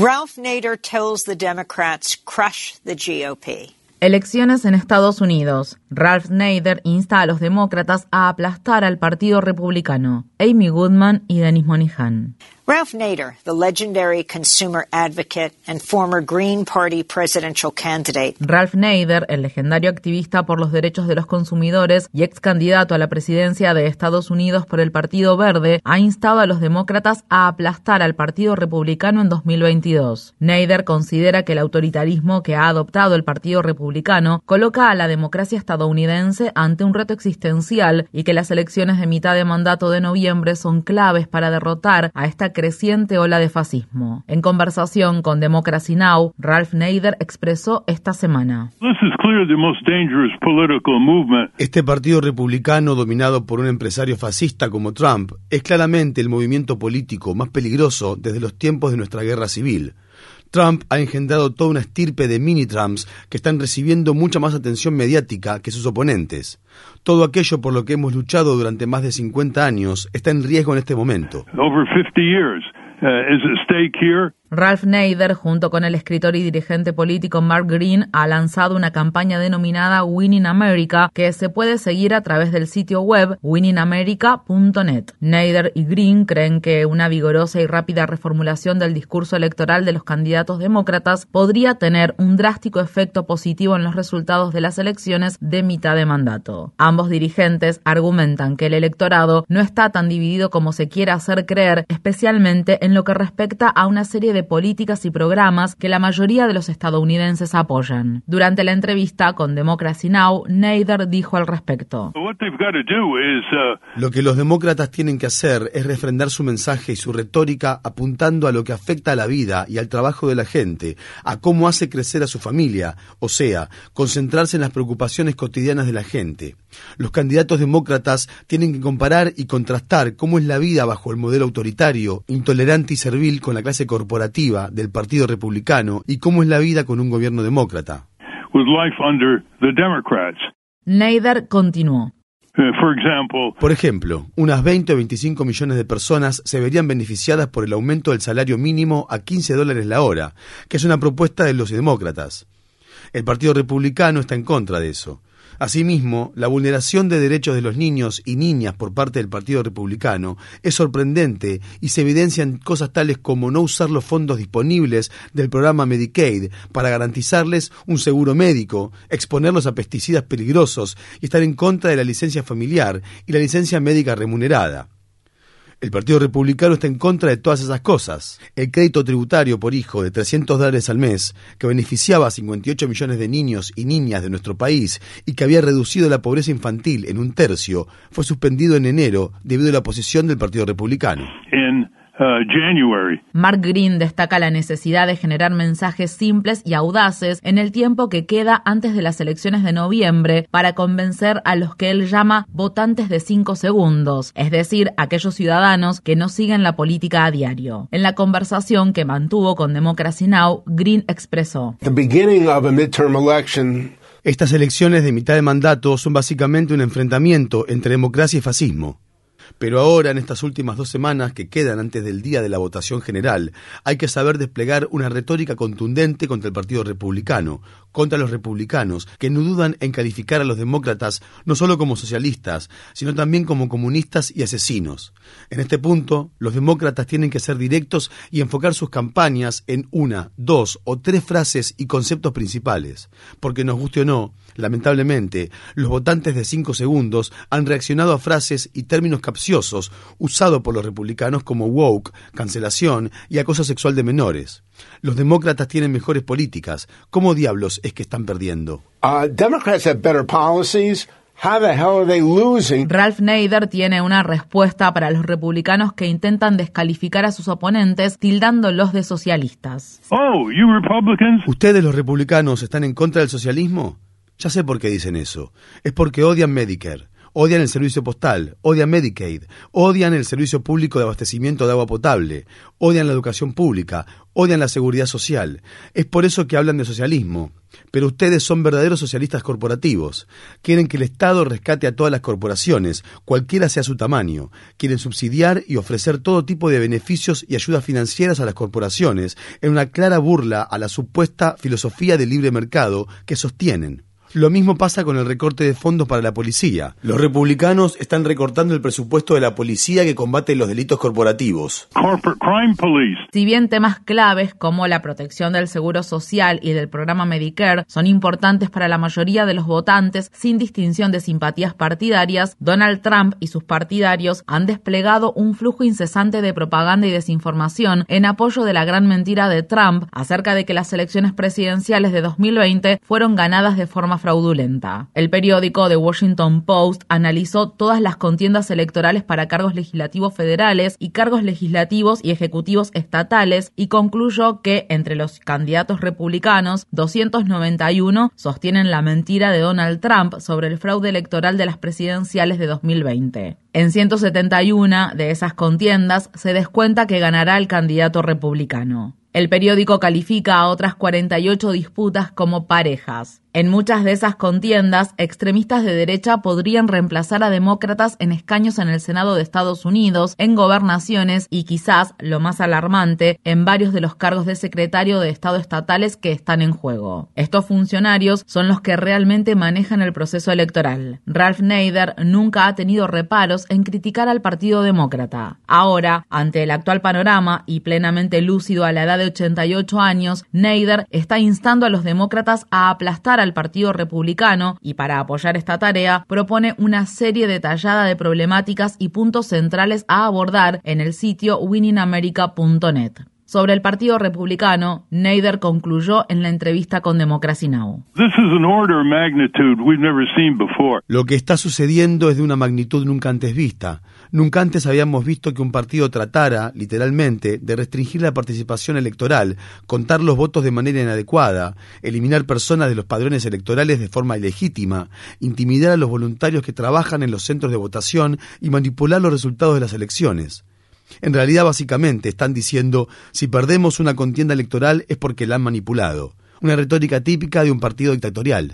Ralph Nader tells the Democrats crush the GOP. Elecciones en Estados Unidos. Ralph Nader insta a los demócratas a aplastar al Partido Republicano. Amy Goodman y Denis Monihan. Ralph Nader, the legendary consumer advocate and former Green Party presidential candidate. Ralph Nader, el legendario activista por los derechos de los consumidores y ex candidato a la presidencia de Estados Unidos por el Partido Verde, ha instado a los demócratas a aplastar al Partido Republicano en 2022. Nader considera que el autoritarismo que ha adoptado el Partido Republicano coloca a la democracia estadounidense ante un reto existencial y que las elecciones de mitad de mandato de noviembre son claves para derrotar a esta creciente ola de fascismo. En conversación con Democracy Now, Ralph Nader expresó esta semana. Este partido republicano dominado por un empresario fascista como Trump es claramente el movimiento político más peligroso desde los tiempos de nuestra guerra civil. Trump ha engendrado toda una estirpe de mini-Trumps que están recibiendo mucha más atención mediática que sus oponentes. Todo aquello por lo que hemos luchado durante más de 50 años está en riesgo en este momento. Ralph Nader, junto con el escritor y dirigente político Mark Green, ha lanzado una campaña denominada Winning America que se puede seguir a través del sitio web winningamerica.net. Nader y Green creen que una vigorosa y rápida reformulación del discurso electoral de los candidatos demócratas podría tener un drástico efecto positivo en los resultados de las elecciones de mitad de mandato. Ambos dirigentes argumentan que el electorado no está tan dividido como se quiere hacer creer, especialmente en lo que respecta a una serie de políticas y programas que la mayoría de los estadounidenses apoyan. Durante la entrevista con Democracy Now, Nader dijo al respecto. Uh, lo que los demócratas tienen que hacer es refrendar su mensaje y su retórica apuntando a lo que afecta a la vida y al trabajo de la gente, a cómo hace crecer a su familia, o sea, concentrarse en las preocupaciones cotidianas de la gente. Los candidatos demócratas tienen que comparar y contrastar cómo es la vida bajo el modelo autoritario, intolerante y servil con la clase corporativa del Partido Republicano y cómo es la vida con un gobierno demócrata. Nader continuó. Uh, por ejemplo, unas 20 o 25 millones de personas se verían beneficiadas por el aumento del salario mínimo a 15 dólares la hora, que es una propuesta de los demócratas. El Partido Republicano está en contra de eso. Asimismo, la vulneración de derechos de los niños y niñas por parte del Partido Republicano es sorprendente y se evidencian cosas tales como no usar los fondos disponibles del programa Medicaid para garantizarles un seguro médico, exponerlos a pesticidas peligrosos y estar en contra de la licencia familiar y la licencia médica remunerada. El Partido Republicano está en contra de todas esas cosas. El crédito tributario por hijo de 300 dólares al mes, que beneficiaba a 58 millones de niños y niñas de nuestro país y que había reducido la pobreza infantil en un tercio, fue suspendido en enero debido a la oposición del Partido Republicano. Uh, Mark Green destaca la necesidad de generar mensajes simples y audaces en el tiempo que queda antes de las elecciones de noviembre para convencer a los que él llama votantes de cinco segundos, es decir, aquellos ciudadanos que no siguen la política a diario. En la conversación que mantuvo con Democracy Now, Green expresó. Estas elecciones de mitad de mandato son básicamente un enfrentamiento entre democracia y fascismo. Pero ahora, en estas últimas dos semanas que quedan antes del día de la votación general, hay que saber desplegar una retórica contundente contra el Partido Republicano, contra los republicanos, que no dudan en calificar a los demócratas no solo como socialistas, sino también como comunistas y asesinos. En este punto, los demócratas tienen que ser directos y enfocar sus campañas en una, dos o tres frases y conceptos principales, porque nos guste o no, lamentablemente, los votantes de cinco segundos han reaccionado a frases y términos capciosos usado por los republicanos como woke, cancelación y acoso sexual de menores. Los demócratas tienen mejores políticas. ¿Cómo diablos es que están perdiendo? Uh, Ralph Nader tiene una respuesta para los republicanos que intentan descalificar a sus oponentes tildándolos de socialistas. Oh, ¿Ustedes los republicanos están en contra del socialismo? Ya sé por qué dicen eso. Es porque odian Medicare odian el servicio postal, odian Medicaid, odian el servicio público de abastecimiento de agua potable, odian la educación pública, odian la seguridad social. Es por eso que hablan de socialismo. Pero ustedes son verdaderos socialistas corporativos. Quieren que el Estado rescate a todas las corporaciones, cualquiera sea su tamaño. Quieren subsidiar y ofrecer todo tipo de beneficios y ayudas financieras a las corporaciones, en una clara burla a la supuesta filosofía del libre mercado que sostienen. Lo mismo pasa con el recorte de fondos para la policía. Los republicanos están recortando el presupuesto de la policía que combate los delitos corporativos. Si bien temas claves como la protección del seguro social y del programa Medicare son importantes para la mayoría de los votantes sin distinción de simpatías partidarias, Donald Trump y sus partidarios han desplegado un flujo incesante de propaganda y desinformación en apoyo de la gran mentira de Trump acerca de que las elecciones presidenciales de 2020 fueron ganadas de forma fraudulenta. El periódico The Washington Post analizó todas las contiendas electorales para cargos legislativos federales y cargos legislativos y ejecutivos estatales y concluyó que entre los candidatos republicanos, 291 sostienen la mentira de Donald Trump sobre el fraude electoral de las presidenciales de 2020. En 171 de esas contiendas se descuenta que ganará el candidato republicano. El periódico califica a otras 48 disputas como parejas. En muchas de esas contiendas, extremistas de derecha podrían reemplazar a demócratas en escaños en el Senado de Estados Unidos, en gobernaciones y quizás, lo más alarmante, en varios de los cargos de secretario de Estado estatales que están en juego. Estos funcionarios son los que realmente manejan el proceso electoral. Ralph Nader nunca ha tenido reparos en criticar al Partido Demócrata. Ahora, ante el actual panorama y plenamente lúcido a la edad de 88 años, Nader está instando a los demócratas a aplastar al Partido Republicano y para apoyar esta tarea propone una serie detallada de problemáticas y puntos centrales a abordar en el sitio winningamerica.net. Sobre el Partido Republicano, Nader concluyó en la entrevista con Democracy Now! Lo que está sucediendo es de una magnitud nunca antes vista. Nunca antes habíamos visto que un partido tratara, literalmente, de restringir la participación electoral, contar los votos de manera inadecuada, eliminar personas de los padrones electorales de forma ilegítima, intimidar a los voluntarios que trabajan en los centros de votación y manipular los resultados de las elecciones. En realidad, básicamente, están diciendo, si perdemos una contienda electoral es porque la han manipulado. Una retórica típica de un partido dictatorial.